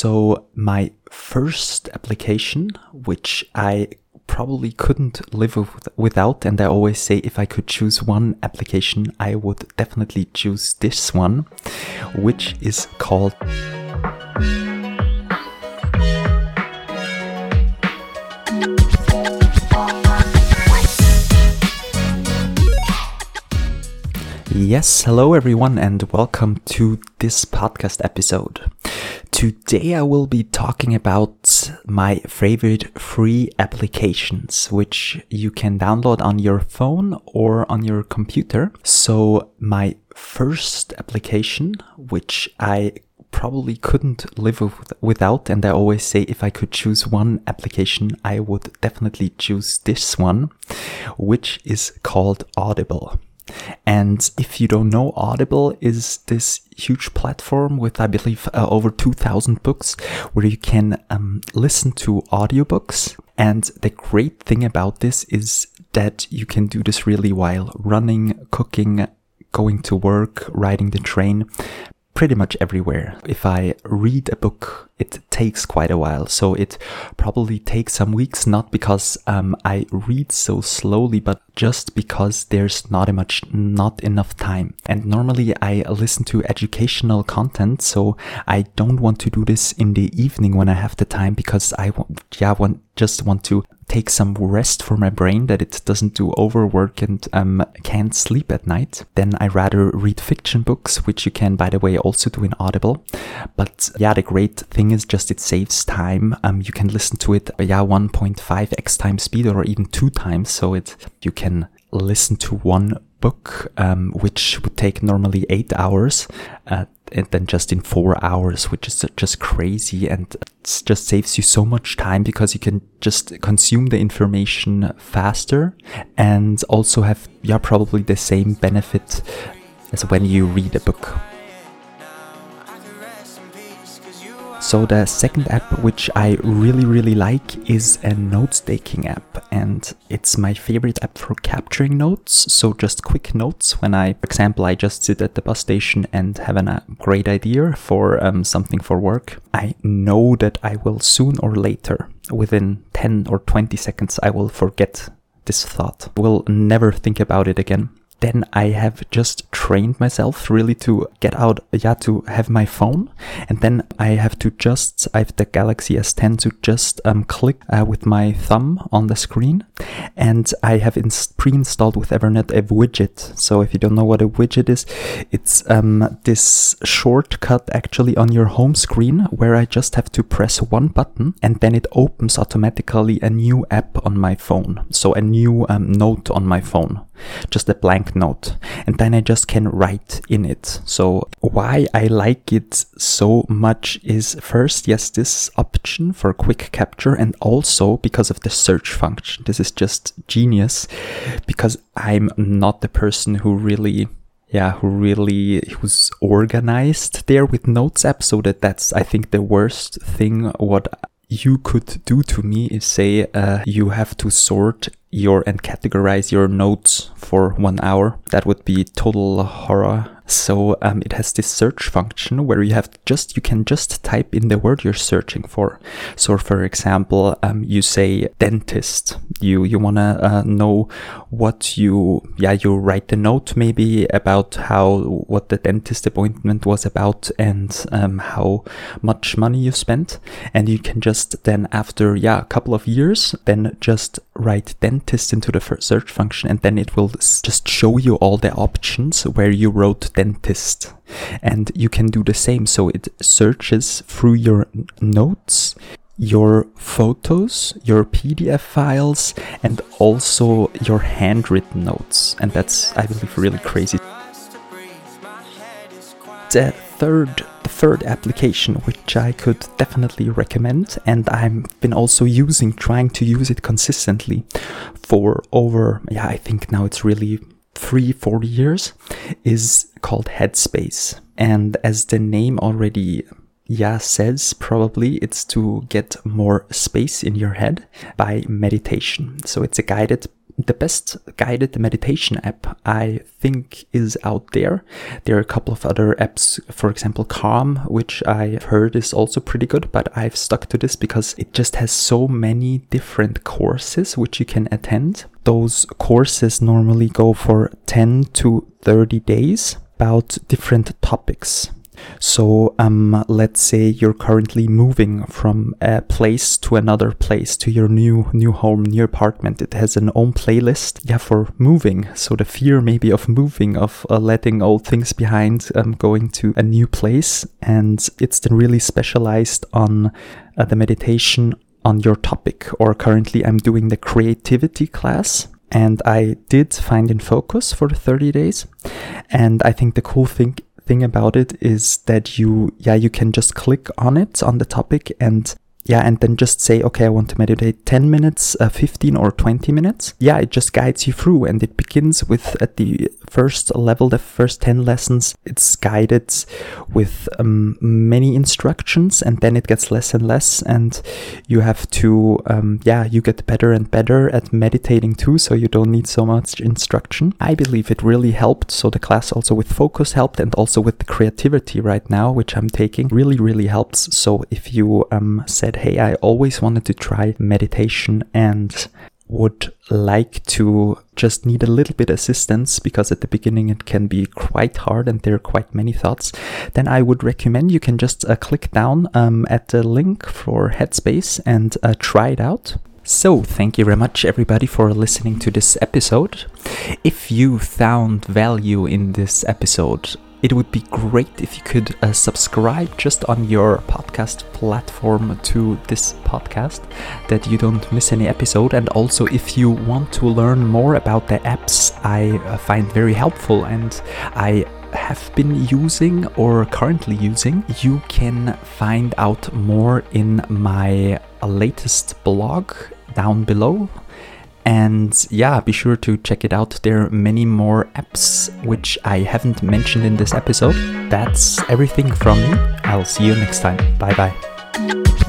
So, my first application, which I probably couldn't live with, without, and I always say if I could choose one application, I would definitely choose this one, which is called. Yes, hello everyone, and welcome to this podcast episode. Today I will be talking about my favorite free applications, which you can download on your phone or on your computer. So, my first application, which I probably couldn't live without, and I always say if I could choose one application, I would definitely choose this one, which is called Audible. And if you don't know, Audible is this huge platform with, I believe, uh, over 2000 books where you can um, listen to audiobooks. And the great thing about this is that you can do this really while running, cooking, going to work, riding the train, pretty much everywhere. If I read a book, it takes quite a while. So it probably takes some weeks, not because um, I read so slowly, but just because there's not much, not enough time. And normally I listen to educational content. So I don't want to do this in the evening when I have the time because I want, yeah, want, just want to take some rest for my brain that it doesn't do overwork and um, can't sleep at night, then I rather read fiction books, which you can, by the way, also do in Audible. But yeah, the great thing is just it saves time. Um, you can listen to it, yeah, 1.5x times speed or even two times. So it, you can listen to one book, um, which would take normally eight hours, uh, and then just in four hours, which is just crazy. And just saves you so much time because you can just consume the information faster and also have, yeah, probably the same benefit as when you read a book. So the second app which I really really like is a notes taking app and it's my favorite app for capturing notes. So just quick notes when I, for example, I just sit at the bus station and have a great idea for um, something for work. I know that I will soon or later, within 10 or 20 seconds, I will forget this thought. Will never think about it again then I have just trained myself really to get out, yeah, to have my phone. And then I have to just, I have the Galaxy S10 to just um, click uh, with my thumb on the screen. And I have pre installed with Evernote a widget. So if you don't know what a widget is, it's um, this shortcut actually on your home screen where I just have to press one button and then it opens automatically a new app on my phone. So a new um, note on my phone just a blank note and then I just can write in it. So why I like it so much is first, yes, this option for quick capture and also because of the search function. This is just genius because I'm not the person who really yeah, who really who's organized there with Notes app so that that's I think the worst thing what you could do to me is say uh, you have to sort your and categorize your notes for one hour. That would be total horror so um, it has this search function where you have just you can just type in the word you're searching for. So for example, um, you say dentist. You you wanna uh, know what you yeah you write the note maybe about how what the dentist appointment was about and um, how much money you spent, and you can just then after yeah a couple of years then just write dentist into the search function and then it will just show you all the options where you wrote dentist. And you can do the same. So it searches through your notes, your photos, your PDF files, and also your handwritten notes. And that's, I believe, really crazy. The third third application which I could definitely recommend and I've been also using trying to use it consistently for over yeah I think now it's really three, four years is called Headspace. And as the name already yeah says probably it's to get more space in your head by meditation. So it's a guided the best guided meditation app I think is out there. There are a couple of other apps, for example, Calm, which I've heard is also pretty good, but I've stuck to this because it just has so many different courses which you can attend. Those courses normally go for 10 to 30 days about different topics. So, um, let's say you're currently moving from a place to another place to your new new home, new apartment. It has an own playlist, yeah, for moving. So the fear maybe of moving, of uh, letting old things behind, um, going to a new place, and it's then really specialized on uh, the meditation on your topic. Or currently, I'm doing the creativity class and I did find in focus for 30 days. And I think the cool thing thing about it is that you, yeah, you can just click on it on the topic and yeah, and then just say, okay, I want to meditate 10 minutes, uh, 15 or 20 minutes. Yeah, it just guides you through and it begins with at the first level, the first 10 lessons, it's guided with um, many instructions and then it gets less and less. And you have to, um, yeah, you get better and better at meditating too. So you don't need so much instruction. I believe it really helped. So the class also with focus helped and also with the creativity right now, which I'm taking really, really helps. So if you um, hey, I always wanted to try meditation and would like to just need a little bit assistance because at the beginning it can be quite hard and there are quite many thoughts, then I would recommend you can just uh, click down um, at the link for Headspace and uh, try it out. So, thank you very much, everybody, for listening to this episode. If you found value in this episode, it would be great if you could uh, subscribe just on your podcast platform to this podcast that you don't miss any episode. And also if you want to learn more about the apps i uh, find very helpful and i have been using or currently using you can find out more in my latest blog down below and yeah, be sure to check it out. There are many more apps which I haven't mentioned in this episode. That's everything from me. I'll see you next time. Bye bye.